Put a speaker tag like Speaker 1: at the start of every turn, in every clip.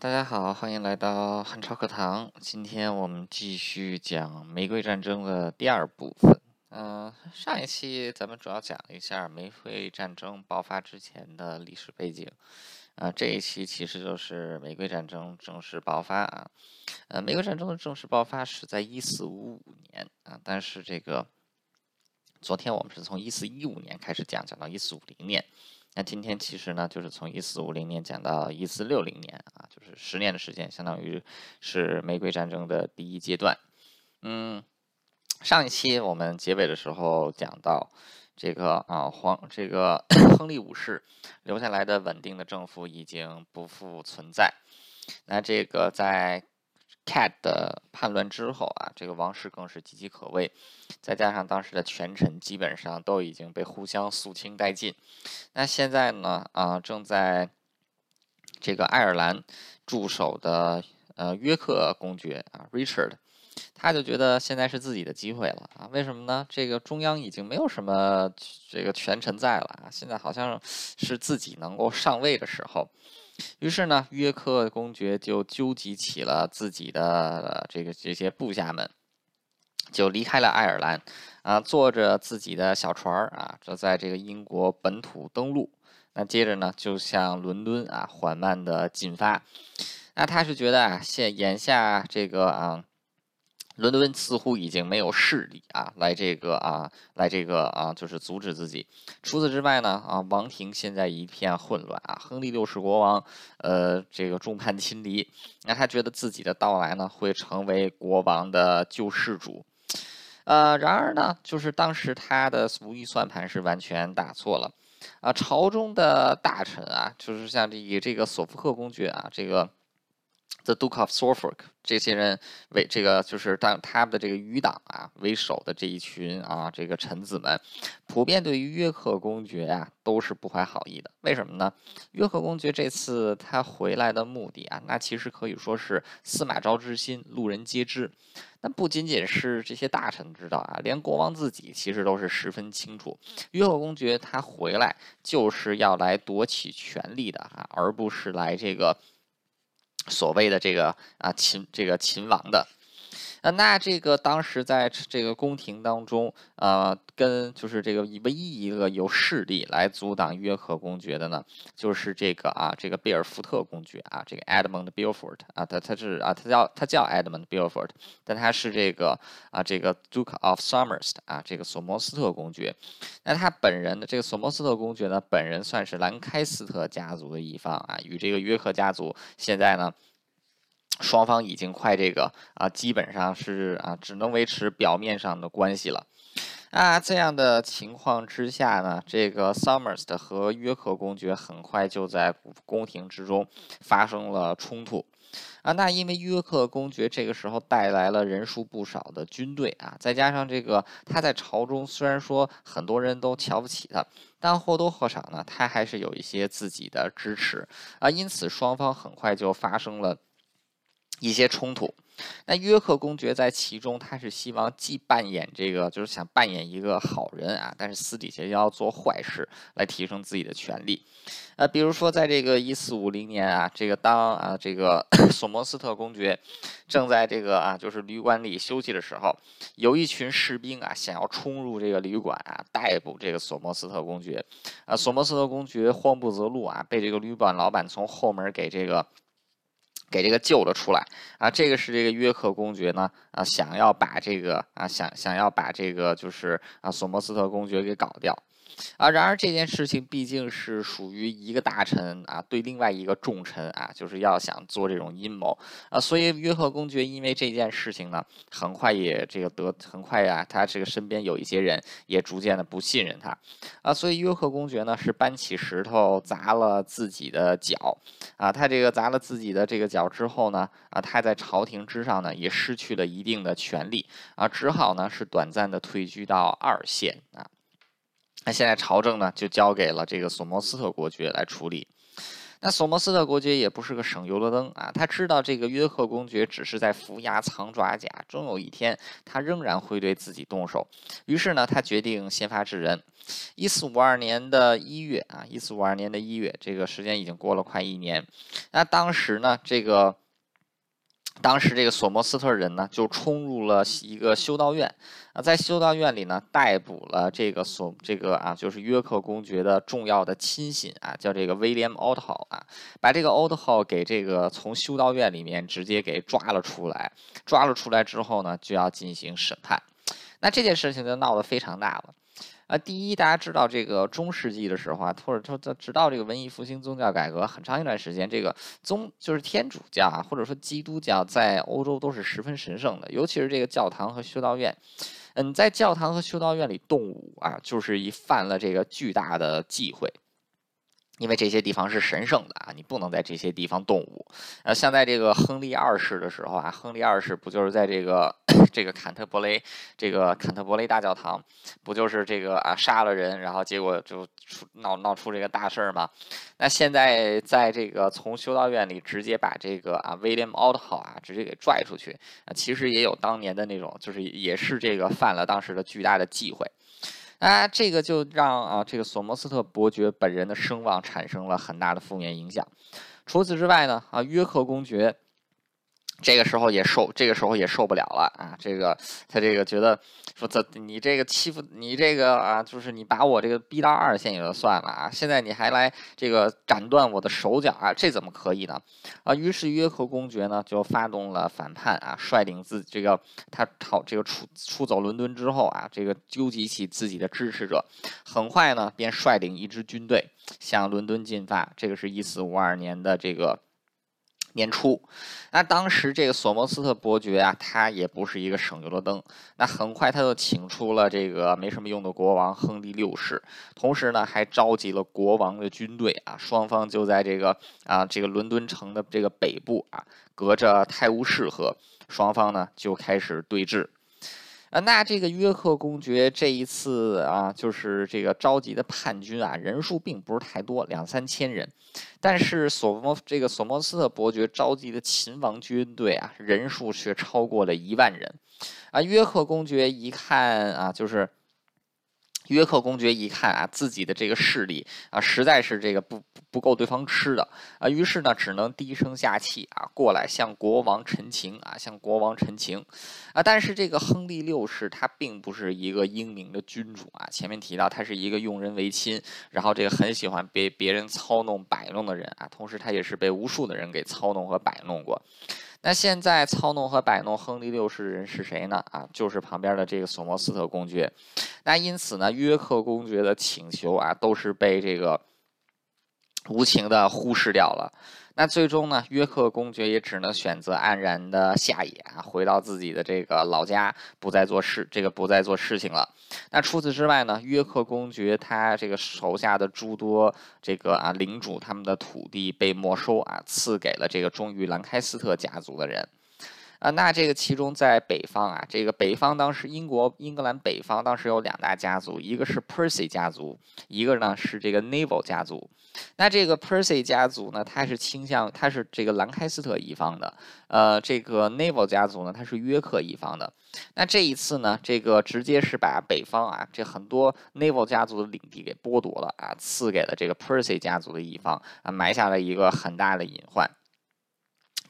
Speaker 1: 大家好，欢迎来到汉朝课堂。今天我们继续讲玫瑰战争的第二部分。嗯，上一期咱们主要讲了一下玫瑰战争爆发之前的历史背景。啊，这一期其实就是玫瑰战争正式爆发啊。呃，玫瑰战争的正式爆发是在一四五五年啊，但是这个昨天我们是从一四一五年开始讲，讲到一四五零年。那今天其实呢，就是从一四五零年讲到一四六零年啊，就是十年的时间，相当于是玫瑰战争的第一阶段。嗯，上一期我们结尾的时候讲到这个啊，皇这个 亨利五世留下来的稳定的政府已经不复存在。那这个在。Cat 的叛乱之后啊，这个王室更是岌岌可危，再加上当时的权臣基本上都已经被互相肃清殆尽。那现在呢，啊，正在这个爱尔兰驻守的呃约克公爵啊，Richard，他就觉得现在是自己的机会了啊？为什么呢？这个中央已经没有什么这个权臣在了啊，现在好像是自己能够上位的时候。于是呢，约克公爵就纠集起了自己的这个这些部下们，就离开了爱尔兰，啊，坐着自己的小船儿啊，就在这个英国本土登陆。那接着呢，就向伦敦啊缓慢的进发。那他是觉得啊，现眼下这个啊。伦敦似乎已经没有势力啊，来这个啊，来这个啊，就是阻止自己。除此之外呢，啊，王庭现在一片混乱啊。亨利六世国王，呃，这个众叛亲离，那他觉得自己的到来呢，会成为国王的救世主。呃，然而呢，就是当时他的如意算盘是完全打错了啊。朝中的大臣啊，就是像这以这个索福克公爵啊，这个。The Duke of Suffolk 这些人为这个就是当他们的这个余党啊为首的这一群啊这个臣子们，普遍对于约克公爵啊都是不怀好意的。为什么呢？约克公爵这次他回来的目的啊，那其实可以说是司马昭之心，路人皆知。那不仅仅是这些大臣知道啊，连国王自己其实都是十分清楚，约克公爵他回来就是要来夺取权力的啊，而不是来这个。所谓的这个啊秦这个秦王的。那这个当时在这个宫廷当中，呃，跟就是这个唯一一个有势力来阻挡约克公爵的呢，就是这个啊，这个贝尔福特公爵啊，这个 Edmund Beaufort 啊，他他是啊，他叫他叫 Edmund Beaufort，但他是这个啊，这个 Duke of Somerset 啊，这个索摩斯特公爵。那他本人的这个索摩斯特公爵呢，本人算是兰开斯特家族的一方啊，与这个约克家族现在呢。双方已经快这个啊，基本上是啊，只能维持表面上的关系了。啊，这样的情况之下呢，这个 Somers 的和约克公爵很快就在宫廷之中发生了冲突。啊，那因为约克公爵这个时候带来了人数不少的军队啊，再加上这个他在朝中虽然说很多人都瞧不起他，但或多或少呢，他还是有一些自己的支持啊，因此双方很快就发生了。一些冲突，那约克公爵在其中，他是希望既扮演这个，就是想扮演一个好人啊，但是私底下要做坏事来提升自己的权利。呃，比如说在这个一四五零年啊，这个当啊这个 索摩斯特公爵正在这个啊就是旅馆里休息的时候，有一群士兵啊想要冲入这个旅馆啊逮捕这个索摩斯特公爵。啊，索摩斯特公爵慌不择路啊，被这个旅馆老板从后门给这个。给这个救了出来啊！这个是这个约克公爵呢啊，想要把这个啊想想要把这个就是啊索莫斯特公爵给搞掉。啊，然而这件事情毕竟是属于一个大臣啊，对另外一个重臣啊，就是要想做这种阴谋。啊，所以约克公爵因为这件事情呢，很快也这个得很快呀，他这个身边有一些人也逐渐的不信任他。啊，所以约克公爵呢是搬起石头砸了自己的脚。啊，他这个砸了自己的这个脚之后呢啊，他在朝廷之上呢也失去了一定的权利啊，只好呢是短暂的退居到二线啊。那现在朝政呢，就交给了这个索摩斯特国爵来处理。那索摩斯特国爵也不是个省油的灯啊，他知道这个约克公爵只是在伏牙藏爪甲，终有一天他仍然会对自己动手。于是呢，他决定先发制人。一四五二年的一月啊，一四五二年的一月，这个时间已经过了快一年。那当时呢，这个。当时这个索莫斯特人呢，就冲入了一个修道院。啊，在修道院里呢，逮捕了这个索这个啊，就是约克公爵的重要的亲信啊，叫这个威廉奥特豪啊，把这个奥特豪给这个从修道院里面直接给抓了出来，抓了出来之后呢，就要进行审判，那这件事情就闹得非常大了。啊，第一，大家知道这个中世纪的时候啊，或者说在直到这个文艺复兴宗教改革很长一段时间，这个宗就是天主教啊，或者说基督教在欧洲都是十分神圣的，尤其是这个教堂和修道院。嗯，在教堂和修道院里动武啊，就是一犯了这个巨大的忌讳。因为这些地方是神圣的啊，你不能在这些地方动武。呃，像在这个亨利二世的时候啊，亨利二世不就是在这个这个坎特伯雷这个坎特伯雷大教堂，不就是这个啊杀了人，然后结果就出闹闹出这个大事儿吗？那现在在这个从修道院里直接把这个啊威廉奥特豪啊直接给拽出去啊，其实也有当年的那种，就是也是这个犯了当时的巨大的忌讳。啊，这个就让啊，这个索莫斯特伯爵本人的声望产生了很大的负面影响。除此之外呢，啊，约克公爵。这个时候也受，这个时候也受不了了啊！这个他这个觉得说，这你这个欺负你这个啊，就是你把我这个逼到二线也就算了啊，现在你还来这个斩断我的手脚啊，这怎么可以呢？啊，于是约克公爵呢就发动了反叛啊，率领自这个他逃这个出出走伦敦之后啊，这个纠集起自己的支持者，很快呢便率领一支军队向伦敦进发。这个是一四五二年的这个。年初，那当时这个索莫斯特伯爵啊，他也不是一个省油的灯。那很快他就请出了这个没什么用的国王亨利六世，同时呢还召集了国王的军队啊，双方就在这个啊这个伦敦城的这个北部啊，隔着泰晤士河，双方呢就开始对峙。啊，那这个约克公爵这一次啊，就是这个召集的叛军啊，人数并不是太多，两三千人。但是索莫这个索莫斯特伯爵召集的秦王军队啊，人数却超过了一万人。啊，约克公爵一看啊，就是。约克公爵一看啊，自己的这个势力啊，实在是这个不不够对方吃的啊，于是呢，只能低声下气啊，过来向国王陈情啊，向国王陈情啊。但是这个亨利六世他并不是一个英明的君主啊，前面提到他是一个用人为亲，然后这个很喜欢被别人操弄摆弄的人啊，同时他也是被无数的人给操弄和摆弄过。那现在操弄和摆弄亨利六世的人是谁呢？啊，就是旁边的这个索莫斯特公爵。那因此呢，约克公爵的请求啊，都是被这个无情的忽视掉了。那最终呢，约克公爵也只能选择黯然的下野啊，回到自己的这个老家，不再做事，这个不再做事情了。那除此之外呢，约克公爵他这个手下的诸多这个啊领主，他们的土地被没收啊，赐给了这个忠于兰开斯特家族的人。啊，那这个其中在北方啊，这个北方当时英国英格兰北方当时有两大家族，一个是 Percy 家族，一个呢是这个 Neville 家族。那这个 Percy 家族呢，他是倾向他是这个兰开斯特一方的，呃，这个 Neville 家族呢，他是约克一方的。那这一次呢，这个直接是把北方啊这很多 Neville 家族的领地给剥夺了啊，赐给了这个 Percy 家族的一方啊，埋下了一个很大的隐患。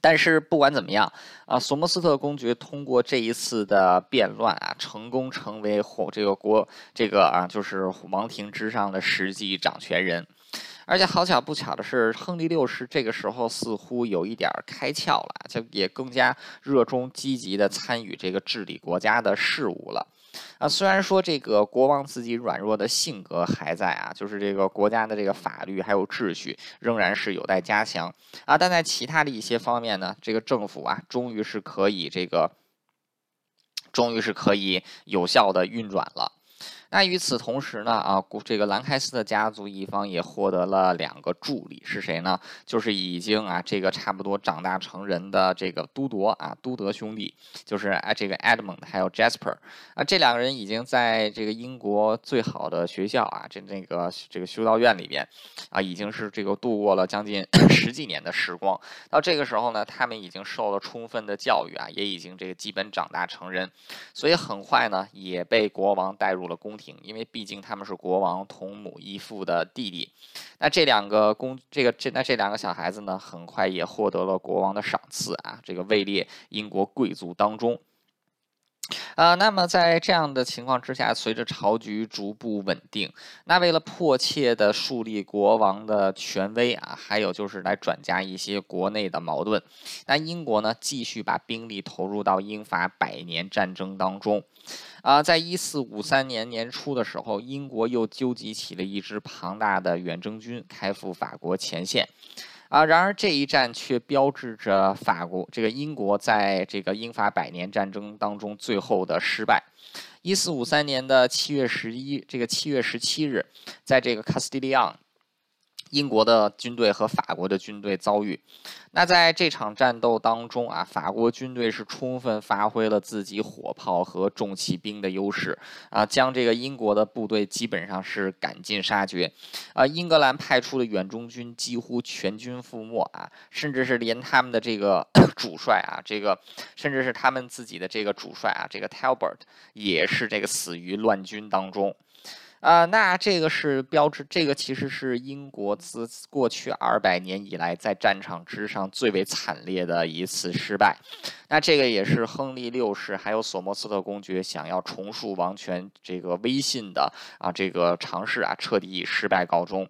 Speaker 1: 但是不管怎么样啊，索莫斯特公爵通过这一次的变乱啊，成功成为后这个国这个啊，就是王庭之上的实际掌权人。而且好巧不巧的是，亨利六世这个时候似乎有一点开窍了，就也更加热衷积极的参与这个治理国家的事务了。啊，虽然说这个国王自己软弱的性格还在啊，就是这个国家的这个法律还有秩序仍然是有待加强啊，但在其他的一些方面呢，这个政府啊，终于是可以这个，终于是可以有效的运转了。那与此同时呢，啊，这个兰开斯特家族一方也获得了两个助理，是谁呢？就是已经啊，这个差不多长大成人的这个都铎啊，都德兄弟，就是啊，这个 Edmund 还有 Jasper 啊，这两个人已经在这个英国最好的学校啊，这那个这个修道院里边啊，已经是这个度过了将近 十几年的时光。到这个时候呢，他们已经受了充分的教育啊，也已经这个基本长大成人，所以很快呢，也被国王带入了宫。因为毕竟他们是国王同母异父的弟弟，那这两个公，这个这那这两个小孩子呢，很快也获得了国王的赏赐啊，这个位列英国贵族当中。啊，那么在这样的情况之下，随着朝局逐步稳定，那为了迫切的树立国王的权威啊，还有就是来转嫁一些国内的矛盾，那英国呢继续把兵力投入到英法百年战争当中。啊，在一四五三年年初的时候，英国又纠集起了一支庞大的远征军，开赴法国前线。啊，然而这一战却标志着法国这个英国在这个英法百年战争当中最后的失败。一四五三年的七月十一，这个七月十七日，在这个卡斯蒂利昂。英国的军队和法国的军队遭遇，那在这场战斗当中啊，法国军队是充分发挥了自己火炮和重骑兵的优势啊，将这个英国的部队基本上是赶尽杀绝啊。英格兰派出的远征军几乎全军覆没啊，甚至是连他们的这个 主帅啊，这个甚至是他们自己的这个主帅啊，这个 Talbot 也是这个死于乱军当中。啊，那这个是标志，这个其实是英国自过去二百年以来在战场之上最为惨烈的一次失败。那这个也是亨利六世还有索莫斯特公爵想要重塑王权这个威信的啊这个尝试啊，彻底以失败告终。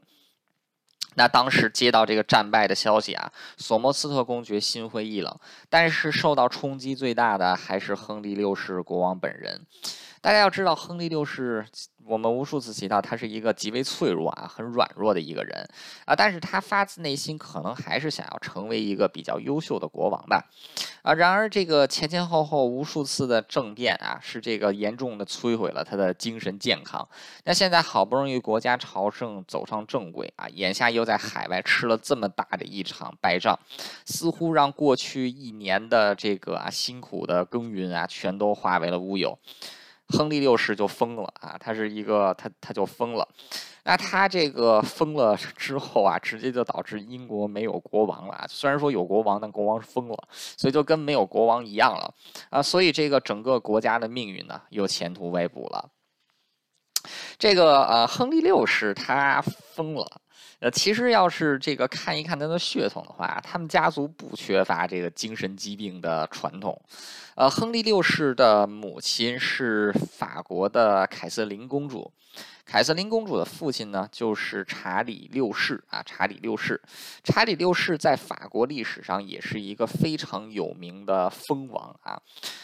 Speaker 1: 那当时接到这个战败的消息啊，索莫斯特公爵心灰意冷，但是受到冲击最大的还是亨利六世国王本人。大家要知道，亨利六世，我们无数次提到，他是一个极为脆弱啊、很软弱的一个人啊，但是他发自内心可能还是想要成为一个比较优秀的国王吧啊。然而，这个前前后后无数次的政变啊，是这个严重的摧毁了他的精神健康。那现在好不容易国家朝圣走上正轨啊，眼下又在海外吃了这么大的一场败仗，似乎让过去一年的这个啊辛苦的耕耘啊，全都化为了乌有。亨利六世就疯了啊！他是一个，他他就疯了。那他这个疯了之后啊，直接就导致英国没有国王了。虽然说有国王，但国王疯了，所以就跟没有国王一样了啊！所以这个整个国家的命运呢，又前途未卜了。这个呃，亨利六世他疯了。呃，其实要是这个看一看他的血统的话，他们家族不缺乏这个精神疾病的传统。呃，亨利六世的母亲是法国的凯瑟琳公主，凯瑟琳公主的父亲呢就是查理六世啊，查理六世，查理六世在法国历史上也是一个非常有名的封王啊。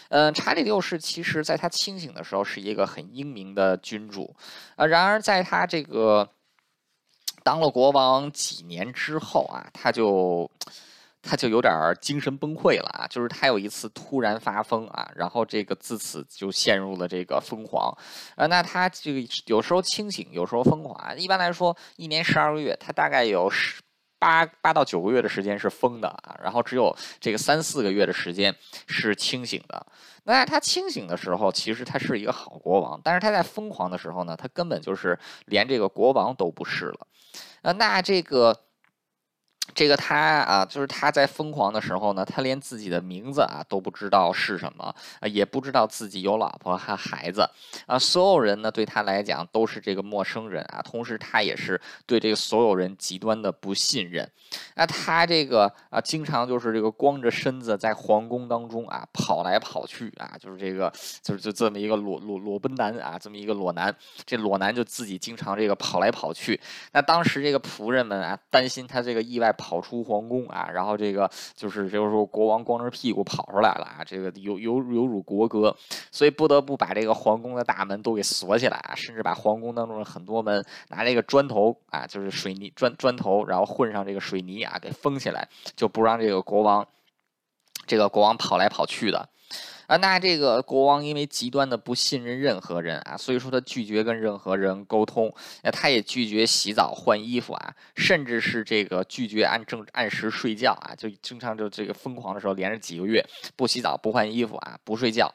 Speaker 1: 嗯，查理六世其实在他清醒的时候是一个很英明的君主啊，然而在他这个。当了国王几年之后啊，他就他就有点精神崩溃了啊，就是他有一次突然发疯啊，然后这个自此就陷入了这个疯狂啊。那他这个有时候清醒，有时候疯狂。一般来说，一年十二个月，他大概有十八八到九个月的时间是疯的啊，然后只有这个三四个月的时间是清醒的。那他清醒的时候，其实他是一个好国王，但是他在疯狂的时候呢，他根本就是连这个国王都不是了。啊，那这个。这个他啊，就是他在疯狂的时候呢，他连自己的名字啊都不知道是什么啊，也不知道自己有老婆和孩子啊，所有人呢对他来讲都是这个陌生人啊，同时他也是对这个所有人极端的不信任。那他这个啊，经常就是这个光着身子在皇宫当中啊跑来跑去啊，就是这个就是就这么一个裸裸裸奔男啊，这么一个裸男，这裸男就自己经常这个跑来跑去。那当时这个仆人们啊担心他这个意外。跑出皇宫啊，然后这个就是就是说国王光着屁股跑出来了啊，这个有有有辱国格，所以不得不把这个皇宫的大门都给锁起来啊，甚至把皇宫当中的很多门拿这个砖头啊，就是水泥砖砖头，然后混上这个水泥啊，给封起来，就不让这个国王这个国王跑来跑去的。啊，那这个国王因为极端的不信任任何人啊，所以说他拒绝跟任何人沟通，那他也拒绝洗澡换衣服啊，甚至是这个拒绝按正按时睡觉啊，就经常就这个疯狂的时候，连着几个月不洗澡不换衣服啊，不睡觉。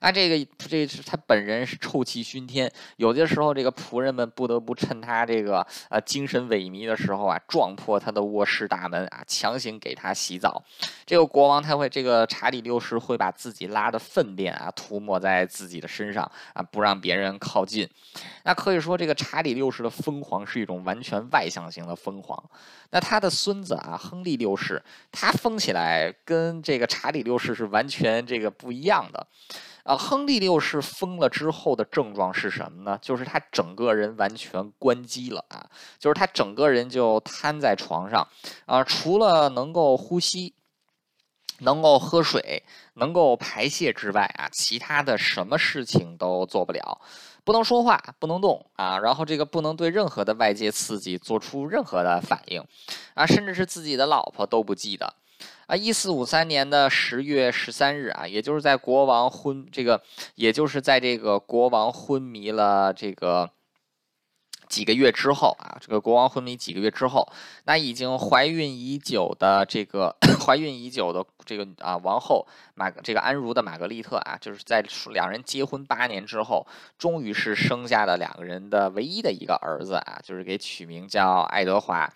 Speaker 1: 啊，这个这是他本人是臭气熏天，有的时候这个仆人们不得不趁他这个呃精神萎靡的时候啊，撞破他的卧室大门啊，强行给他洗澡。这个国王他会这个查理六世会把自己拉的粪便啊涂抹在自己的身上啊，不让别人靠近。那可以说这个查理六世的疯狂是一种完全外向型的疯狂。那他的孙子啊，亨利六世，他疯起来跟这个查理六世是完全这个不一样的。啊，亨利六世疯了之后的症状是什么呢？就是他整个人完全关机了啊，就是他整个人就瘫在床上啊，除了能够呼吸、能够喝水、能够排泄之外啊，其他的什么事情都做不了，不能说话，不能动啊，然后这个不能对任何的外界刺激做出任何的反应啊，甚至是自己的老婆都不记得。啊，一四五三年的十月十三日啊，也就是在国王昏这个，也就是在这个国王昏迷了这个几个月之后啊，这个国王昏迷几个月之后，那已经怀孕已久的这个 怀孕已久的这个啊王后玛这个安茹的玛格丽特啊，就是在两人结婚八年之后，终于是生下了两个人的唯一的一个儿子啊，就是给取名叫爱德华。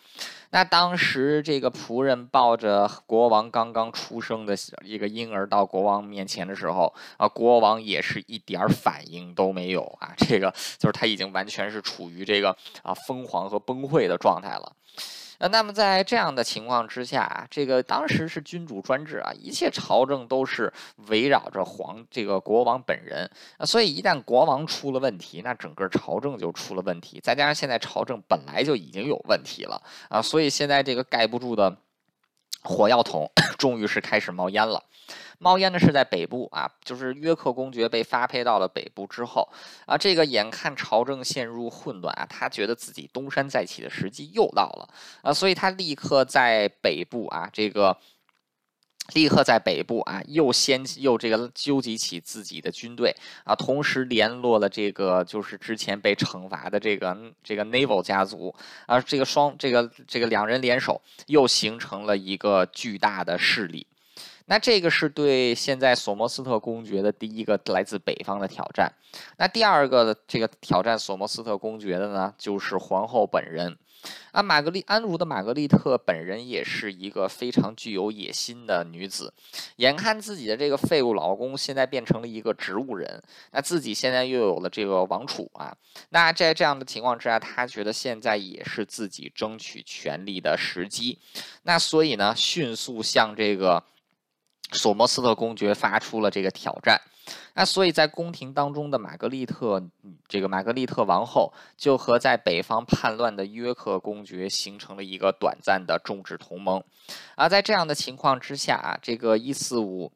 Speaker 1: 那当时，这个仆人抱着国王刚刚出生的一个婴儿到国王面前的时候，啊，国王也是一点反应都没有啊，这个就是他已经完全是处于这个啊疯狂和崩溃的状态了。呃，那么在这样的情况之下啊，这个当时是君主专制啊，一切朝政都是围绕着皇这个国王本人啊，所以一旦国王出了问题，那整个朝政就出了问题。再加上现在朝政本来就已经有问题了啊，所以现在这个盖不住的火药桶 终于是开始冒烟了。冒烟的是在北部啊，就是约克公爵被发配到了北部之后啊，这个眼看朝政陷入混乱啊，他觉得自己东山再起的时机又到了啊，所以他立刻在北部啊，这个立刻在北部啊，又先又这个纠集起自己的军队啊，同时联络了这个就是之前被惩罚的这个这个 Naval 家族啊，这个双这个这个两人联手，又形成了一个巨大的势力。那这个是对现在索莫斯特公爵的第一个来自北方的挑战。那第二个这个挑战索莫斯特公爵的呢，就是皇后本人。啊，玛格丽安茹的玛格丽特本人也是一个非常具有野心的女子。眼看自己的这个废物老公现在变成了一个植物人，那自己现在又有了这个王储啊，那在这样的情况之下，她觉得现在也是自己争取权力的时机。那所以呢，迅速向这个。索莫斯特公爵发出了这个挑战，那所以在宫廷当中的玛格丽特，这个玛格丽特王后就和在北方叛乱的约克公爵形成了一个短暂的政治同盟，而在这样的情况之下啊，这个一四五。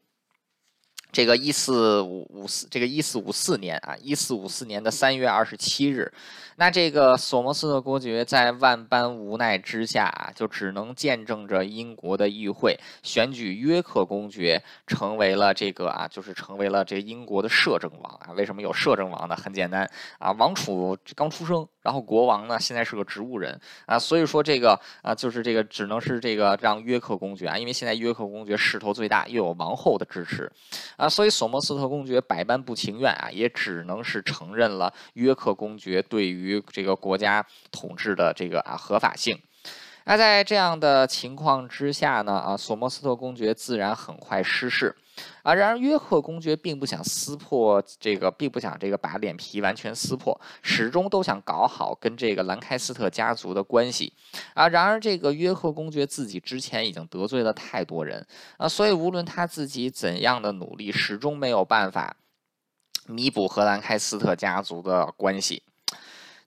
Speaker 1: 这个一四五五四，这个一四五四年啊，一四五四年的三月二十七日，那这个索摩斯特公爵在万般无奈之下啊，就只能见证着英国的议会选举约克公爵成为了这个啊，就是成为了这英国的摄政王啊。为什么有摄政王呢？很简单啊，王储刚出生。然后国王呢，现在是个植物人啊，所以说这个啊，就是这个只能是这个让约克公爵啊，因为现在约克公爵势头最大，又有王后的支持啊，所以索莫斯特公爵百般不情愿啊，也只能是承认了约克公爵对于这个国家统治的这个啊合法性。那在这样的情况之下呢，啊，索莫斯特公爵自然很快失势。啊，然而约克公爵并不想撕破这个，并不想这个把脸皮完全撕破，始终都想搞好跟这个兰开斯特家族的关系。啊，然而这个约克公爵自己之前已经得罪了太多人啊，所以无论他自己怎样的努力，始终没有办法弥补和兰开斯特家族的关系。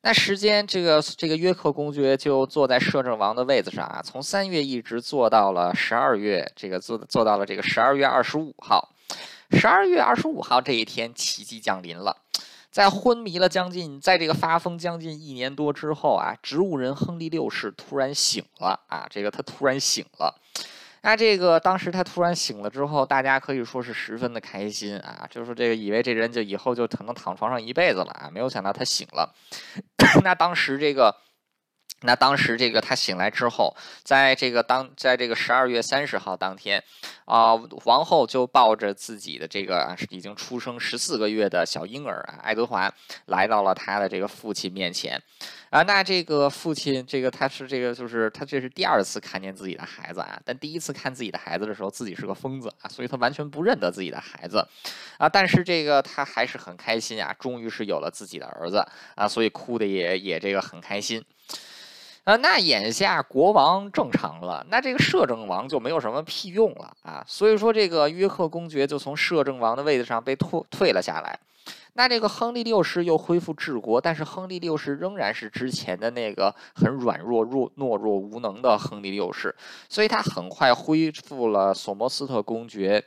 Speaker 1: 那时间，这个这个约克公爵就坐在摄政王的位子上啊，从三月一直坐到了十二月，这个坐坐到了这个十二月二十五号。十二月二十五号这一天，奇迹降临了，在昏迷了将近，在这个发疯将近一年多之后啊，植物人亨利六世突然醒了啊，这个他突然醒了。那这个当时他突然醒了之后，大家可以说是十分的开心啊，就是这个以为这人就以后就可能躺床上一辈子了啊，没有想到他醒了。那当时这个。那当时这个他醒来之后，在这个当在这个十二月三十号当天，啊，王后就抱着自己的这个已经出生十四个月的小婴儿啊，爱德华，来到了他的这个父亲面前，啊，那这个父亲，这个他是这个就是他这是第二次看见自己的孩子啊，但第一次看自己的孩子的时候，自己是个疯子啊，所以他完全不认得自己的孩子，啊，但是这个他还是很开心啊，终于是有了自己的儿子啊，所以哭的也也这个很开心。啊，那眼下国王正常了，那这个摄政王就没有什么屁用了啊！所以说，这个约克公爵就从摄政王的位置上被退退了下来。那这个亨利六世又恢复治国，但是亨利六世仍然是之前的那个很软弱、弱懦弱、无能的亨利六世，所以他很快恢复了索莫斯特公爵。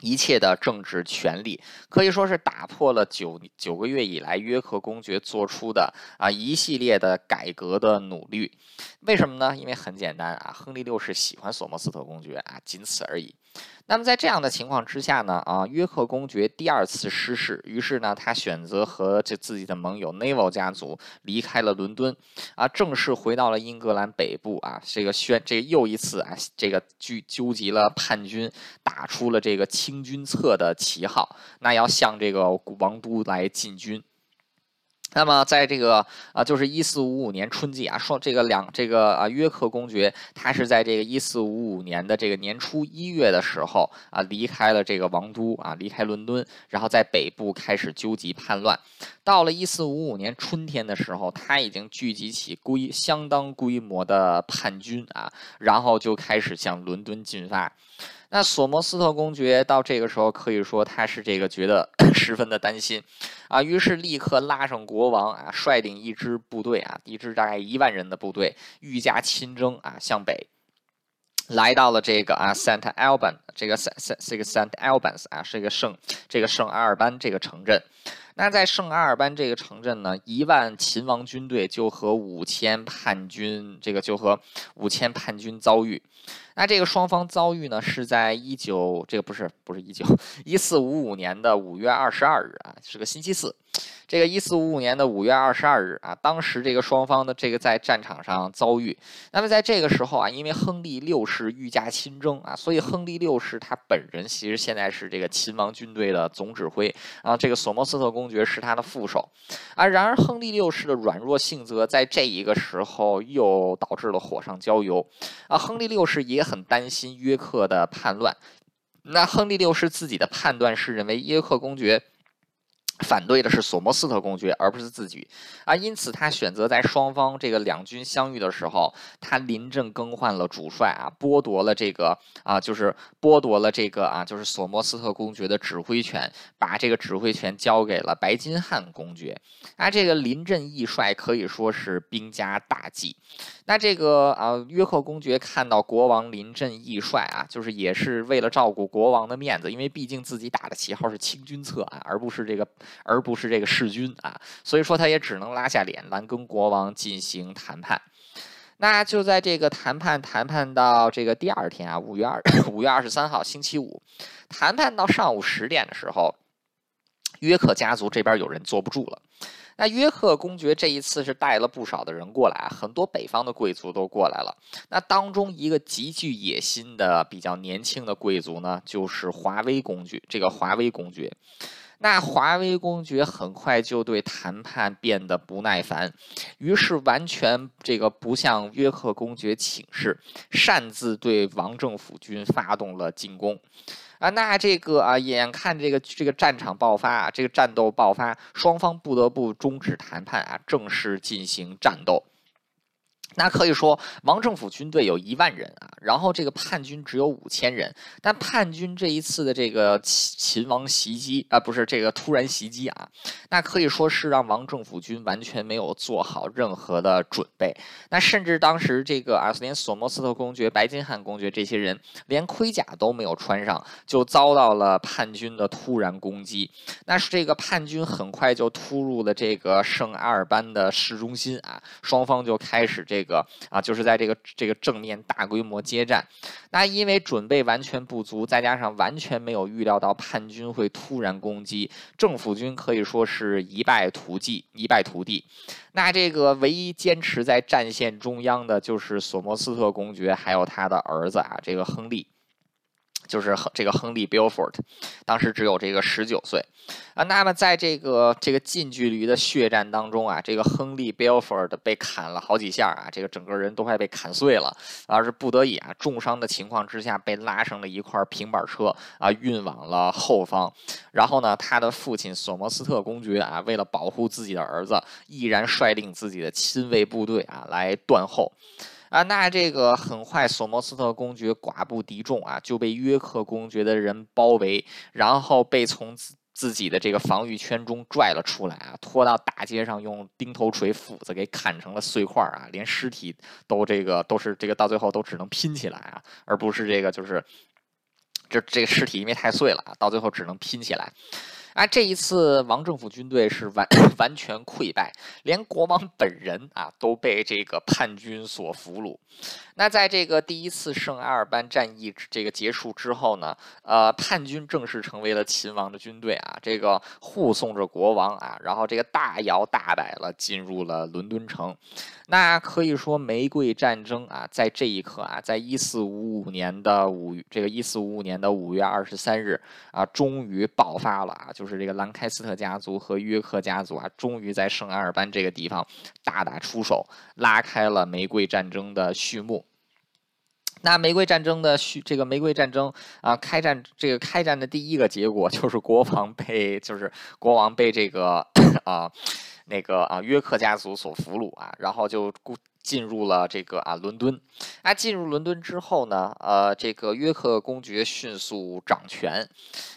Speaker 1: 一切的政治权利可以说是打破了九九个月以来约克公爵做出的啊一系列的改革的努力。为什么呢？因为很简单啊，亨利六世喜欢索莫斯特公爵啊，仅此而已。那么在这样的情况之下呢，啊，约克公爵第二次失势，于是呢，他选择和这自己的盟友 Neville 家族离开了伦敦，啊，正式回到了英格兰北部啊，这个宣这又一次啊，这个聚纠集了叛军，打出了这个清君侧的旗号，那要向这个王都来进军。那么，在这个啊，就是一四五五年春季啊，说这个两这个啊，约克公爵他是在这个一四五五年的这个年初一月的时候啊，离开了这个王都啊，离开伦敦，然后在北部开始纠集叛乱。到了一四五五年春天的时候，他已经聚集起规相当规模的叛军啊，然后就开始向伦敦进发。那索摩斯特公爵到这个时候可以说他是这个觉得 十分的担心，啊，于是立刻拉上国王啊，率领一支部队啊，一支大概一万人的部队，愈加亲征啊，向北，来到了这个啊，Saint Alban 这个 S S 这个 Saint Albans 啊，是一个圣这个圣阿尔班这个城镇。那在圣阿尔班这个城镇呢，一万秦王军队就和五千叛军，这个就和五千叛军遭遇。那这个双方遭遇呢，是在一九，这个不是不是一九一四五五年的五月二十二日啊，是个星期四。这个一四五五年的五月二十二日啊，当时这个双方的这个在战场上遭遇。那么在这个时候啊，因为亨利六世御驾亲征啊，所以亨利六世他本人其实现在是这个秦王军队的总指挥啊，这个索莫斯特公爵是他的副手啊。然而亨利六世的软弱性格在这一个时候又导致了火上浇油啊。亨利六世是也很担心约克的叛乱。那亨利六世自己的判断是认为约克公爵。反对的是索莫斯特公爵，而不是自己啊，因此他选择在双方这个两军相遇的时候，他临阵更换了主帅啊，剥夺了这个啊，就是剥夺了这个啊，就是索莫斯特公爵的指挥权，把这个指挥权交给了白金汉公爵。啊，这个临阵易帅可以说是兵家大忌。那这个啊，约克公爵看到国王临阵易帅啊，就是也是为了照顾国王的面子，因为毕竟自己打的旗号是清君侧啊，而不是这个。而不是这个弑君啊，所以说他也只能拉下脸来跟国王进行谈判。那就在这个谈判谈判到这个第二天啊，五月二 五月二十三号星期五，谈判到上午十点的时候，约克家族这边有人坐不住了。那约克公爵这一次是带了不少的人过来，很多北方的贵族都过来了。那当中一个极具野心的、比较年轻的贵族呢，就是华威公爵。这个华威公爵。那华威公爵很快就对谈判变得不耐烦，于是完全这个不向约克公爵请示，擅自对王政府军发动了进攻。啊，那这个啊，眼看这个这个战场爆发啊，这个战斗爆发，双方不得不终止谈判啊，正式进行战斗。那可以说，王政府军队有一万人啊，然后这个叛军只有五千人。但叛军这一次的这个秦秦王袭击啊，不是这个突然袭击啊，那可以说是让王政府军完全没有做好任何的准备。那甚至当时这个啊，连索莫斯特公爵、白金汉公爵这些人连盔甲都没有穿上，就遭到了叛军的突然攻击。那是这个叛军很快就突入了这个圣阿尔班的市中心啊，双方就开始这。个啊，就是在这个这个正面大规模接战。那因为准备完全不足，再加上完全没有预料到叛军会突然攻击，政府军可以说是一败涂地，一败涂地。那这个唯一坚持在战线中央的，就是索莫斯特公爵还有他的儿子啊，这个亨利。就是亨这个亨利· Beaufort，当时只有这个十九岁啊。那么在这个这个近距离的血战当中啊，这个亨利· Beaufort 被砍了好几下啊，这个整个人都快被砍碎了，而是不得已啊，重伤的情况之下被拉上了一块平板车啊，运往了后方。然后呢，他的父亲索莫斯特公爵啊，为了保护自己的儿子，毅然率领自己的亲卫部队啊来断后。啊，那这个很快，索莫斯特公爵寡不敌众啊，就被约克公爵的人包围，然后被从自自己的这个防御圈中拽了出来啊，拖到大街上，用钉头锤、斧子给砍成了碎块啊，连尸体都这个都是这个到最后都只能拼起来啊，而不是这个就是这这个尸体因为太碎了啊，到最后只能拼起来。啊，这一次王政府军队是完 完全溃败，连国王本人啊都被这个叛军所俘虏。那在这个第一次圣阿尔班战役这个结束之后呢，呃，叛军正式成为了秦王的军队啊，这个护送着国王啊，然后这个大摇大摆了进入了伦敦城。那可以说，玫瑰战争啊，在这一刻啊，在一四五五年的五这个一四五五年的五月二十三日啊，终于爆发了啊，就就是这个兰开斯特家族和约克家族啊，终于在圣阿尔班这个地方大打出手，拉开了玫瑰战争的序幕。那玫瑰战争的序，这个玫瑰战争啊，开战这个开战的第一个结果就是国王被，就是国王被这个 啊。那个啊，约克家族所俘虏啊，然后就进入了这个啊伦敦。啊，进入伦敦之后呢，呃，这个约克公爵迅速掌权。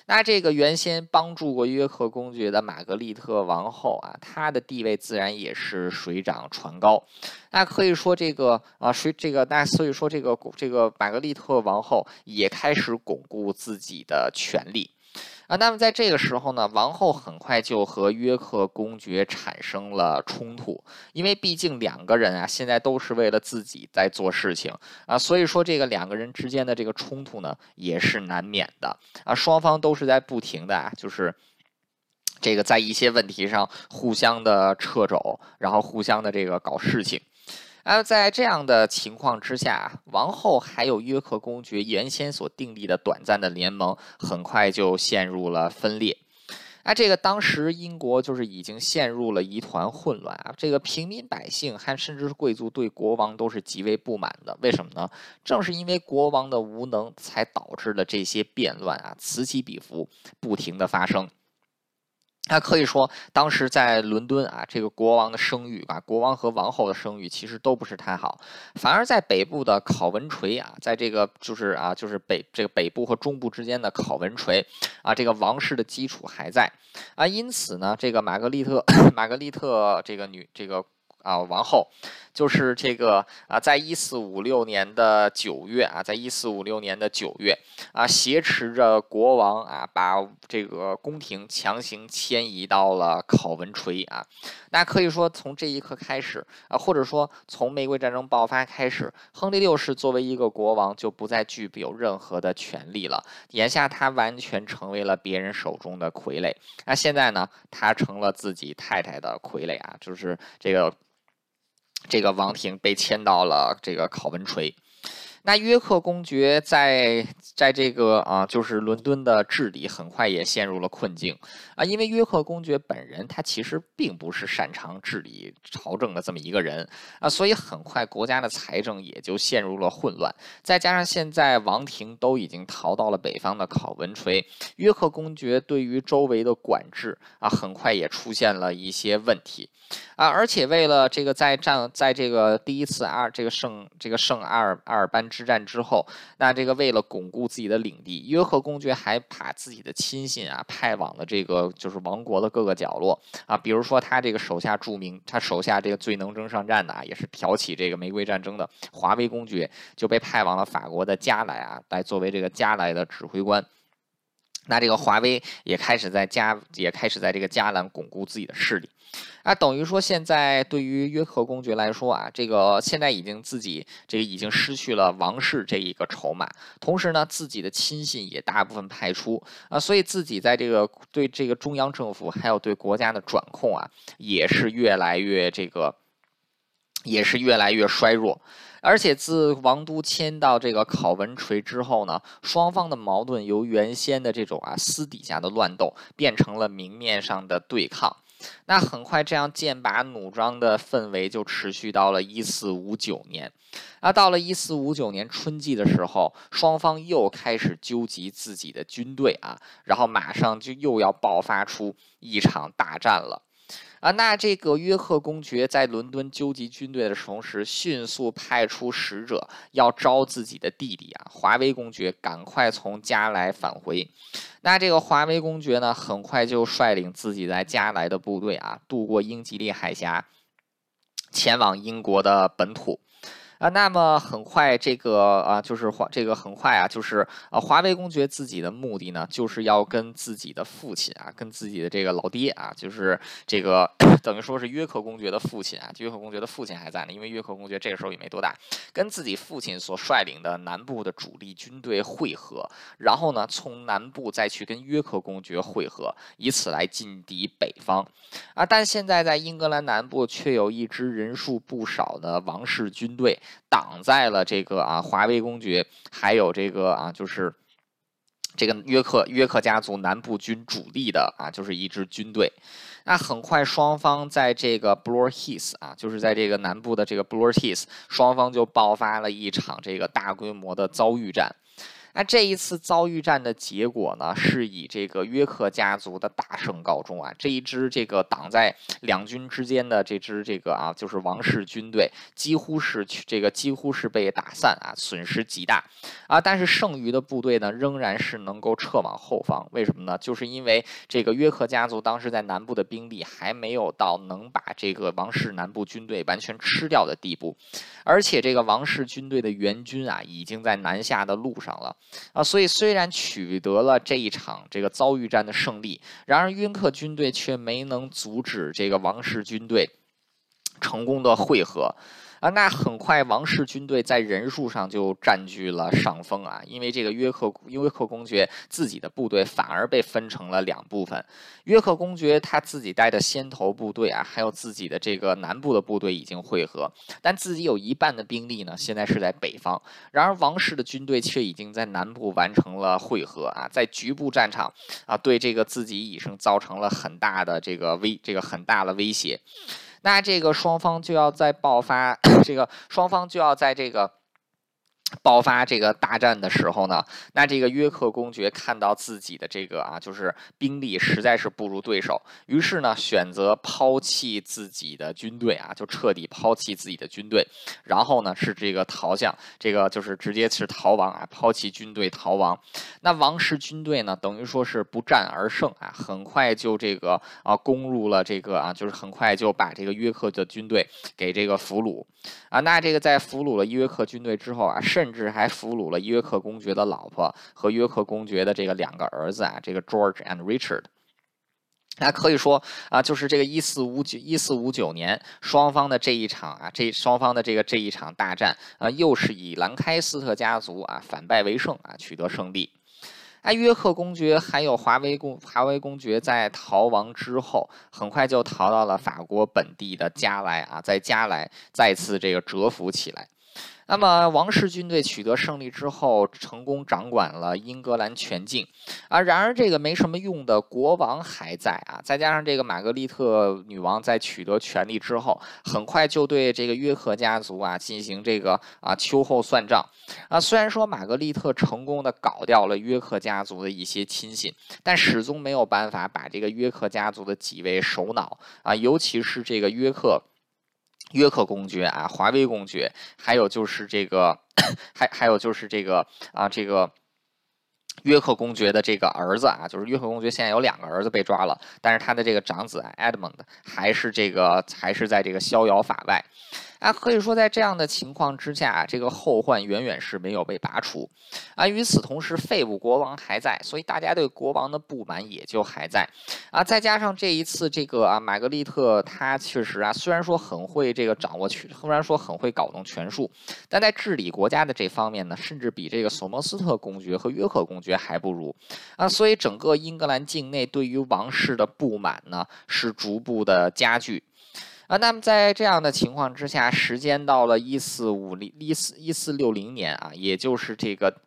Speaker 1: 那这个原先帮助过约克公爵的玛格丽特王后啊，她的地位自然也是水涨船高。那可以说这个啊，水这个那所以说这个这个玛格丽特王后也开始巩固自己的权力。啊，那么在这个时候呢，王后很快就和约克公爵产生了冲突，因为毕竟两个人啊，现在都是为了自己在做事情啊，所以说这个两个人之间的这个冲突呢，也是难免的啊，双方都是在不停的啊，就是这个在一些问题上互相的掣肘，然后互相的这个搞事情。而在这样的情况之下，王后还有约克公爵原先所订立的短暂的联盟，很快就陷入了分裂。啊，这个当时英国就是已经陷入了一团混乱啊！这个平民百姓还甚至是贵族对国王都是极为不满的。为什么呢？正是因为国王的无能，才导致了这些变乱啊，此起彼伏，不停的发生。那可以说，当时在伦敦啊，这个国王的声誉啊，国王和王后的声誉其实都不是太好，反而在北部的考文垂啊，在这个就是啊，就是北这个北部和中部之间的考文垂啊，这个王室的基础还在啊，因此呢，这个玛格丽特，玛格丽特这个女这个。啊，王后就是这个啊，在一四五六年的九月啊，在一四五六年的九月啊，挟持着国王啊，把这个宫廷强行迁移到了考文垂啊。那可以说，从这一刻开始啊，或者说从玫瑰战争爆发开始，亨利六世作为一个国王就不再具有任何的权利了。眼下他完全成为了别人手中的傀儡。那现在呢，他成了自己太太的傀儡啊，就是这个。这个王庭被迁到了这个考文垂。那约克公爵在在这个啊，就是伦敦的治理很快也陷入了困境啊，因为约克公爵本人他其实并不是擅长治理朝政的这么一个人啊，所以很快国家的财政也就陷入了混乱。再加上现在王庭都已经逃到了北方的考文垂，约克公爵对于周围的管制啊，很快也出现了一些问题啊，而且为了这个在战在这个第一次阿尔这个圣这个圣阿尔阿尔班。之战之后，那这个为了巩固自己的领地，约克公爵还把自己的亲信啊派往了这个就是王国的各个角落啊，比如说他这个手下著名，他手下这个最能征善战的啊，也是挑起这个玫瑰战争的华威公爵就被派往了法国的加莱啊，来作为这个加莱的指挥官。那这个华为也开始在加，也开始在这个加兰巩固自己的势力。啊，等于说现在对于约克公爵来说啊，这个现在已经自己这个已经失去了王室这一个筹码，同时呢，自己的亲信也大部分派出啊，所以自己在这个对这个中央政府还有对国家的掌控啊，也是越来越这个，也是越来越衰弱。而且自王都迁到这个考文垂之后呢，双方的矛盾由原先的这种啊私底下的乱斗，变成了明面上的对抗。那很快，这样剑拔弩张的氛围就持续到了一四五九年。那到了一四五九年春季的时候，双方又开始纠集自己的军队啊，然后马上就又要爆发出一场大战了。啊，那这个约克公爵在伦敦纠集军队的同时，迅速派出使者要招自己的弟弟啊，华威公爵赶快从加莱返回。那这个华威公爵呢，很快就率领自己在加莱的部队啊，渡过英吉利海峡，前往英国的本土。啊，那么很快，这个啊，就是华，这个很快啊，就是啊，华为公爵自己的目的呢，就是要跟自己的父亲啊，跟自己的这个老爹啊，就是这个等于说是约克公爵的父亲啊，约克公爵的父亲还在呢，因为约克公爵这个时候也没多大，跟自己父亲所率领的南部的主力军队会合，然后呢，从南部再去跟约克公爵会合，以此来进敌北方啊。但现在在英格兰南部却有一支人数不少的王室军队。挡在了这个啊，华为公爵，还有这个啊，就是这个约克约克家族南部军主力的啊，就是一支军队。那很快，双方在这个 Blarhis 啊，就是在这个南部的这个 Blarhis，双方就爆发了一场这个大规模的遭遇战。那这一次遭遇战的结果呢，是以这个约克家族的大胜告终啊！这一支这个挡在两军之间的这支这个啊，就是王室军队，几乎是这个几乎是被打散啊，损失极大啊！但是剩余的部队呢，仍然是能够撤往后方。为什么呢？就是因为这个约克家族当时在南部的兵力还没有到能把这个王室南部军队完全吃掉的地步，而且这个王室军队的援军啊，已经在南下的路上了。啊，所以虽然取得了这一场这个遭遇战的胜利，然而约克军队却没能阻止这个王室军队成功的会合。啊，那很快王室军队在人数上就占据了上风啊，因为这个约克约克公爵自己的部队反而被分成了两部分，约克公爵他自己带的先头部队啊，还有自己的这个南部的部队已经汇合，但自己有一半的兵力呢，现在是在北方，然而王室的军队却已经在南部完成了汇合啊，在局部战场啊，对这个自己已经造成了很大的这个威这个很大的威胁。那这个双方就要在爆发，这个双方就要在这个。爆发这个大战的时候呢，那这个约克公爵看到自己的这个啊，就是兵力实在是不如对手，于是呢选择抛弃自己的军队啊，就彻底抛弃自己的军队，然后呢是这个逃向，这个就是直接是逃亡啊，抛弃军队逃亡。那王室军队呢，等于说是不战而胜啊，很快就这个啊攻入了这个啊，就是很快就把这个约克的军队给这个俘虏啊。那这个在俘虏了约克军队之后啊。甚至还俘虏了约克公爵的老婆和约克公爵的这个两个儿子啊，这个 George and Richard。那可以说啊，就是这个一四五九一四五九年双方的这一场啊，这双方的这个这一场大战啊，又是以兰开斯特家族啊反败为胜啊，取得胜利。那约克公爵还有华威公华威公爵在逃亡之后，很快就逃到了法国本地的加莱啊，在加莱再次这个蛰伏起来。那么王室军队取得胜利之后，成功掌管了英格兰全境，啊，然而这个没什么用的国王还在啊，再加上这个玛格丽特女王在取得权力之后，很快就对这个约克家族啊进行这个啊秋后算账，啊，虽然说玛格丽特成功的搞掉了约克家族的一些亲信，但始终没有办法把这个约克家族的几位首脑啊，尤其是这个约克。约克公爵啊，华威公爵，还有就是这个，还还有就是这个啊，这个约克公爵的这个儿子啊，就是约克公爵现在有两个儿子被抓了，但是他的这个长子 Edmund 还是这个还是在这个逍遥法外。啊，可以说在这样的情况之下，这个后患远远是没有被拔除啊。与此同时，废物国王还在，所以大家对国王的不满也就还在啊。再加上这一次这个啊，玛格丽特她确实啊，虽然说很会这个掌握权，虽然说很会搞弄权术，但在治理国家的这方面呢，甚至比这个索莫斯特公爵和约克公爵还不如啊。所以整个英格兰境内对于王室的不满呢，是逐步的加剧。啊，那么在这样的情况之下，时间到了一四五零一四一四六零年啊，也就是这个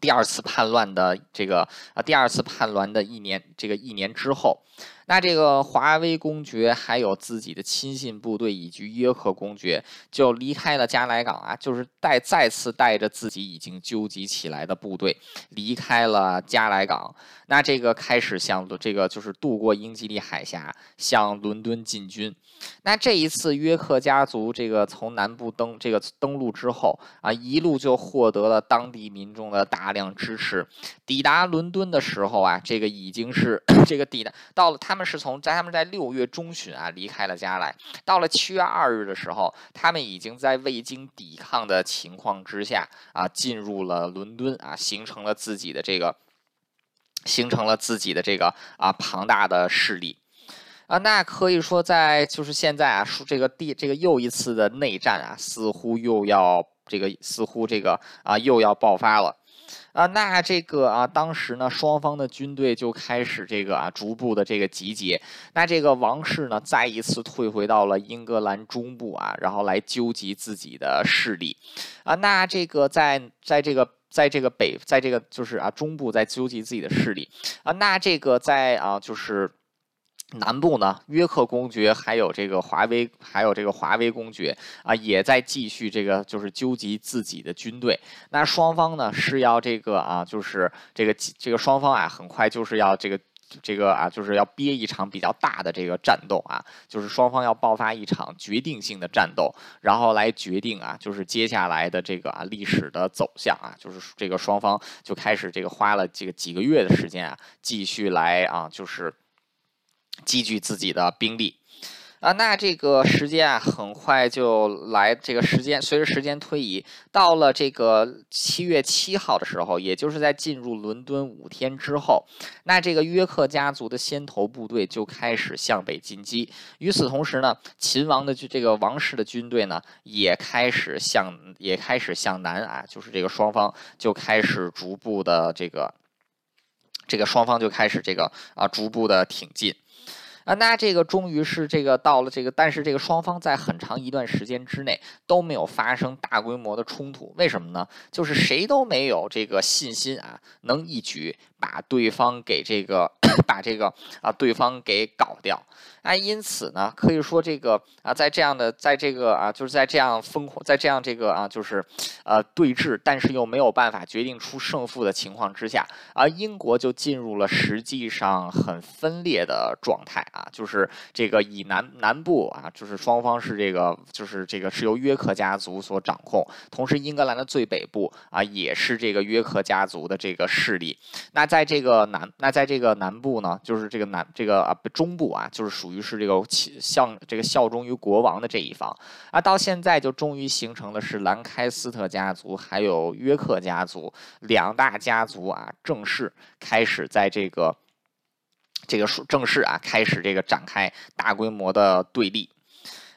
Speaker 1: 第二次叛乱的这个啊第二次叛乱的一年，这个一年之后。那这个华威公爵还有自己的亲信部队以及约克公爵就离开了加莱港啊，就是带再次带着自己已经纠集起来的部队离开了加莱港。那这个开始向这个就是渡过英吉利海峡向伦敦进军。那这一次约克家族这个从南部登这个登陆之后啊，一路就获得了当地民众的大量支持。抵达伦敦的时候啊，这个已经是 这个抵达到了他他们是从在他们在六月中旬啊离开了加来，到了七月二日的时候，他们已经在未经抵抗的情况之下啊进入了伦敦啊，形成了自己的这个形成了自己的这个啊庞大的势力啊。那可以说，在就是现在啊，说这个第这个又一次的内战啊，似乎又要这个似乎这个啊又要爆发了。啊，那这个啊，当时呢，双方的军队就开始这个啊，逐步的这个集结。那这个王室呢，再一次退回到了英格兰中部啊，然后来纠集自己的势力。啊，那这个在在这个在这个北，在这个就是啊中部在纠集自己的势力。啊，那这个在啊就是。南部呢，约克公爵还有这个华威，还有这个华威公爵啊，也在继续这个就是纠集自己的军队。那双方呢是要这个啊，就是这个这个双方啊，很快就是要这个这个啊，就是要憋一场比较大的这个战斗啊，就是双方要爆发一场决定性的战斗，然后来决定啊，就是接下来的这个啊历史的走向啊，就是这个双方就开始这个花了这个几个月的时间啊，继续来啊，就是。积聚自己的兵力啊，那这个时间啊，很快就来。这个时间随着时间推移，到了这个七月七号的时候，也就是在进入伦敦五天之后，那这个约克家族的先头部队就开始向北进击。与此同时呢，秦王的这个王室的军队呢，也开始向也开始向南啊，就是这个双方就开始逐步的这个这个双方就开始这个啊逐步的挺进。啊，那这个终于是这个到了这个，但是这个双方在很长一段时间之内都没有发生大规模的冲突，为什么呢？就是谁都没有这个信心啊，能一举把对方给这个 把这个啊对方给搞掉。啊，因此呢，可以说这个啊，在这样的，在这个啊，就是在这样疯狂，在这样这个啊，就是呃对峙，但是又没有办法决定出胜负的情况之下，啊，英国就进入了实际上很分裂的状态啊，就是这个以南南部啊，就是双方是这个，就是这个是由约克家族所掌控，同时英格兰的最北部啊，也是这个约克家族的这个势力。那在这个南，那在这个南部呢，就是这个南这个啊中部啊，就是属于。是这个效这个效忠于国王的这一方啊，到现在就终于形成了是兰开斯特家族还有约克家族两大家族啊，正式开始在这个这个正式啊开始这个展开大规模的对立。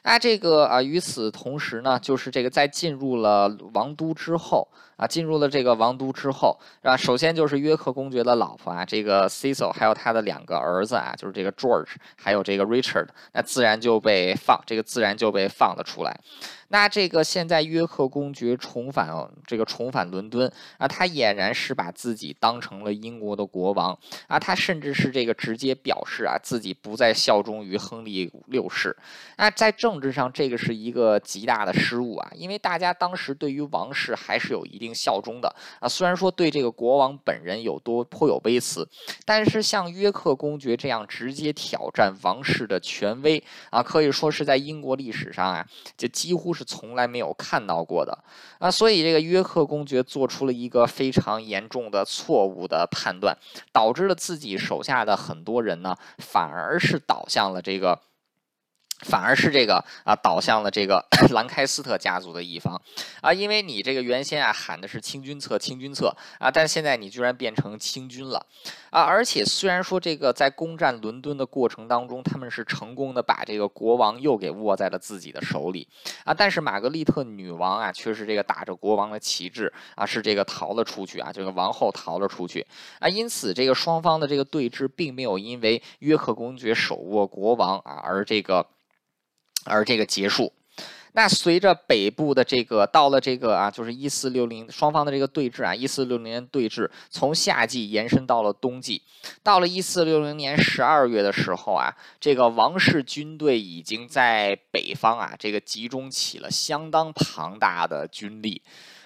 Speaker 1: 那这个啊，与此同时呢，就是这个在进入了王都之后啊，进入了这个王都之后啊，首先就是约克公爵的老婆啊，这个 Cecil，还有他的两个儿子啊，就是这个 George，还有这个 Richard，那自然就被放，这个自然就被放了出来。那这个现在约克公爵重返这个重返伦敦啊，他俨然是把自己当成了英国的国王啊，他甚至是这个直接表示啊自己不再效忠于亨利六世。那在政治上，这个是一个极大的失误啊，因为大家当时对于王室还是有一定效忠的啊，虽然说对这个国王本人有多颇有微词，但是像约克公爵这样直接挑战王室的权威啊，可以说是在英国历史上啊，就几乎。是从来没有看到过的啊，所以这个约克公爵做出了一个非常严重的错误的判断，导致了自己手下的很多人呢，反而是倒向了这个反而是这个啊，倒向了这个 兰开斯特家族的一方啊，因为你这个原先啊喊的是清君侧，清君侧啊，但现在你居然变成清君了啊！而且虽然说这个在攻占伦敦的过程当中，他们是成功的把这个国王又给握在了自己的手里啊，但是玛格丽特女王啊，却是这个打着国王的旗帜啊，是这个逃了出去啊，这个王后逃了出去啊，因此这个双方的这个对峙并没有因为约克公爵手握国王啊而这个。而这个结束，那随着北部的这个到了这个啊，就是一四六零双方的这个对峙啊，一四六零年对峙从夏季延伸到了冬季，到了一四六零年十二月的时候啊，这个王室军队已经在北方啊，这个集中起了相当庞大的军力。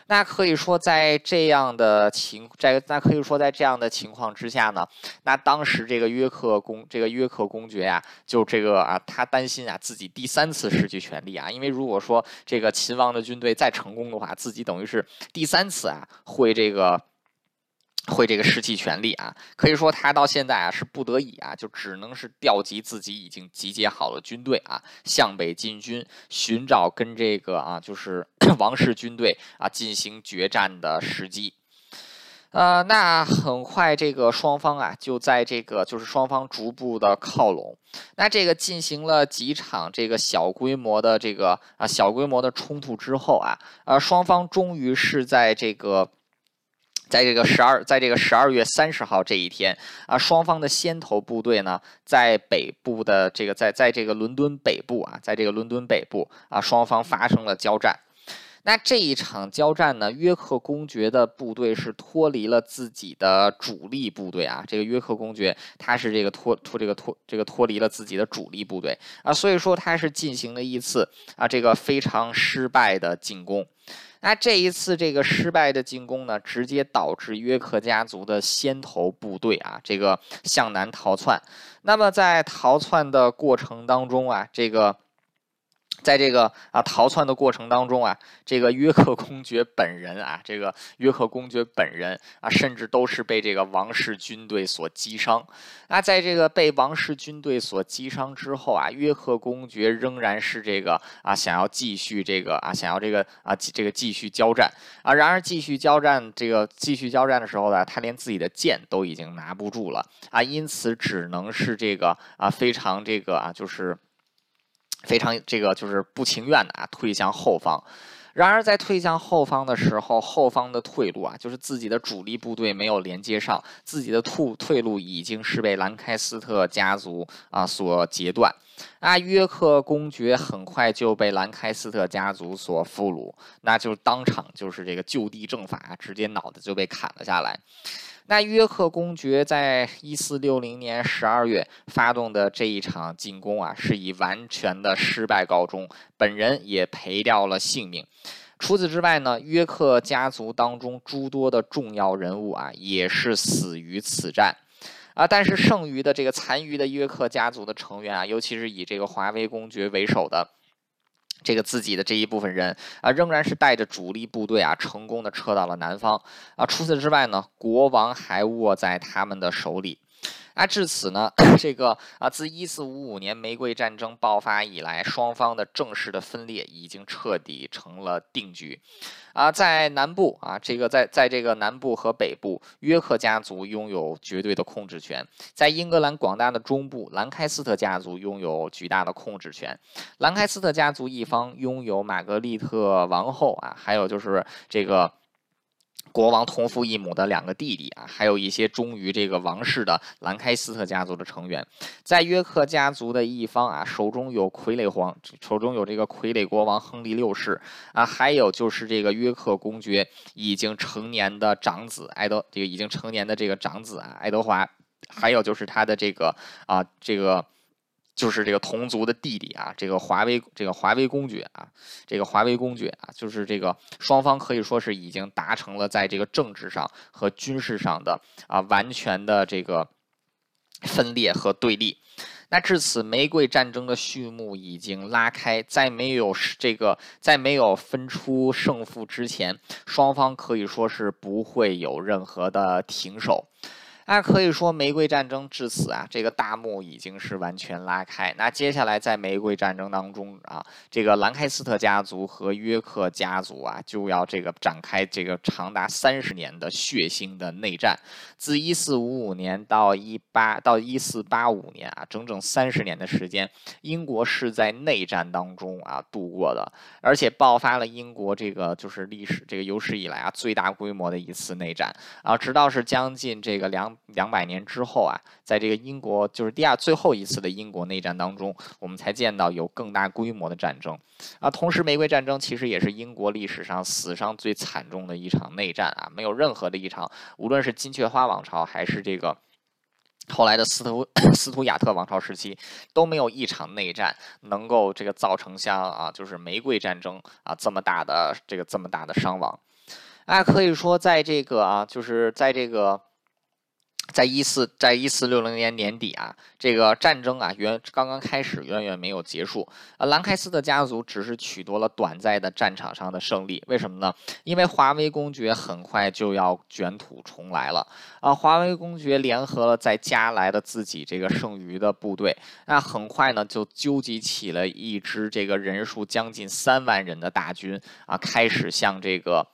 Speaker 1: 那可以说，在这样的情在那可以说在这样的情况之下呢，那当时这个约克公这个约克公爵呀，就这个啊，他担心啊自己第三次失去权力啊，因为如果说这个秦王的军队再成功的话，自己等于是第三次啊会这个。会这个失去权力啊，可以说他到现在啊是不得已啊，就只能是调集自己已经集结好了军队啊，向北进军，寻找跟这个啊就是 王室军队啊进行决战的时机。呃，那很快这个双方啊就在这个就是双方逐步的靠拢，那这个进行了几场这个小规模的这个啊小规模的冲突之后啊，呃双方终于是在这个。在这个十二，在这个十二月三十号这一天啊，双方的先头部队呢，在北部的这个，在在这个伦敦北部啊，在这个伦敦北部啊，双方发生了交战。那这一场交战呢，约克公爵的部队是脱离了自己的主力部队啊，这个约克公爵他是这个脱脱这个脱这个脱离了自己的主力部队啊，所以说他是进行了一次啊这个非常失败的进攻。那这一次这个失败的进攻呢，直接导致约克家族的先头部队啊，这个向南逃窜。那么在逃窜的过程当中啊，这个。在这个啊逃窜的过程当中啊，这个约克公爵本人啊，这个约克公爵本人啊，甚至都是被这个王室军队所击伤。那在这个被王室军队所击伤之后啊，约克公爵仍然是这个啊想要继续这个啊想要这个啊这个继续交战啊。然而继续交战这个继续交战的时候呢，他连自己的剑都已经拿不住了啊，因此只能是这个啊非常这个啊就是。非常这个就是不情愿的啊，退向后方。然而在退向后方的时候，后方的退路啊，就是自己的主力部队没有连接上，自己的退退路已经是被兰开斯特家族啊所截断。啊，约克公爵很快就被兰开斯特家族所俘虏，那就当场就是这个就地正法，直接脑袋就被砍了下来。那约克公爵在一四六零年十二月发动的这一场进攻啊，是以完全的失败告终，本人也赔掉了性命。除此之外呢，约克家族当中诸多的重要人物啊，也是死于此战啊。但是剩余的这个残余的约克家族的成员啊，尤其是以这个华威公爵为首的。这个自己的这一部分人啊，仍然是带着主力部队啊，成功的撤到了南方啊。除此之外呢，国王还握在他们的手里。啊，至此呢，这个啊，自一四五五年玫瑰战争爆发以来，双方的正式的分裂已经彻底成了定局。啊，在南部啊，这个在在这个南部和北部，约克家族拥有绝对的控制权；在英格兰广大的中部，兰开斯特家族拥有巨大的控制权。兰开斯特家族一方拥有玛格丽特王后啊，还有就是这个。国王同父异母的两个弟弟啊，还有一些忠于这个王室的兰开斯特家族的成员，在约克家族的一方啊，手中有傀儡皇，手中有这个傀儡国王亨利六世啊，还有就是这个约克公爵已经成年的长子爱德，这个已经成年的这个长子啊，爱德华，还有就是他的这个啊，这个。就是这个同族的弟弟啊，这个华威，这个华威公爵啊，这个华威公爵啊，就是这个双方可以说是已经达成了在这个政治上和军事上的啊完全的这个分裂和对立。那至此，玫瑰战争的序幕已经拉开，在没有这个在没有分出胜负之前，双方可以说是不会有任何的停手。那可以说，玫瑰战争至此啊，这个大幕已经是完全拉开。那接下来在玫瑰战争当中啊，这个兰开斯特家族和约克家族啊，就要这个展开这个长达三十年的血腥的内战。自一四五五年到一八到一四八五年啊，整整三十年的时间，英国是在内战当中啊度过的，而且爆发了英国这个就是历史这个有史以来啊最大规模的一次内战啊，直到是将近这个两。两百年之后啊，在这个英国就是第二最后一次的英国内战当中，我们才见到有更大规模的战争啊。同时，玫瑰战争其实也是英国历史上死伤最惨重的一场内战啊，没有任何的一场，无论是金雀花王朝还是这个后来的斯图 斯图亚特王朝时期，都没有一场内战能够这个造成像啊就是玫瑰战争啊这么大的这个这么大的伤亡啊。可以说，在这个啊就是在这个。在一四在一四六零年年底啊，这个战争啊，远刚刚开始，远远没有结束。呃，兰开斯特家族只是取得了短暂的战场上的胜利。为什么呢？因为华威公爵很快就要卷土重来了。啊，华威公爵联合了在加来的自己这个剩余的部队，那很快呢就纠集起了一支这个人数将近三万人的大军啊，开始向这个。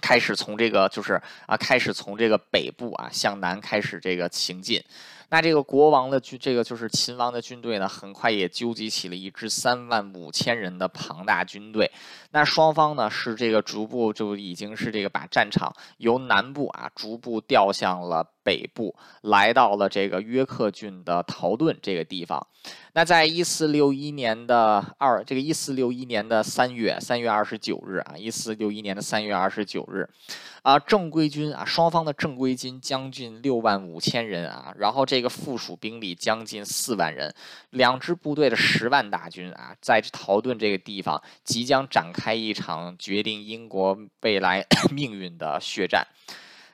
Speaker 1: 开始从这个就是啊，开始从这个北部啊向南开始这个行进。那这个国王的军，这个就是秦王的军队呢，很快也纠集起了一支三万五千人的庞大军队。那双方呢是这个逐步就已经是这个把战场由南部啊逐步调向了北部，来到了这个约克郡的陶顿这个地方。那在一四六一年的二这个一四六一年的三月三月二十九日啊，一四六一年的三月二十九日，啊正规军啊双方的正规军将近六万五千人啊，然后这个附属兵力将近四万人，两支部队的十万大军啊，在陶顿这个地方即将展开一场决定英国未来 命运的血战。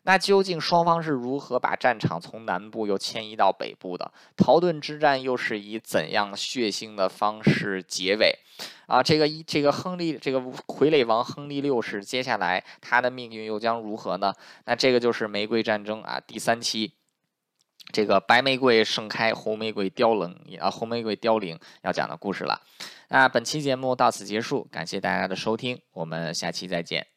Speaker 1: 那究竟双方是如何把战场从南部又迁移到北部的？陶顿之战又是以怎样血腥的方式结尾？啊，这个一这个亨利这个傀儡王亨利六世，接下来他的命运又将如何呢？那这个就是玫瑰战争啊第三期，这个白玫瑰盛开，红玫瑰凋零啊，红玫瑰凋零要讲的故事了。那本期节目到此结束，感谢大家的收听，我们下期再见。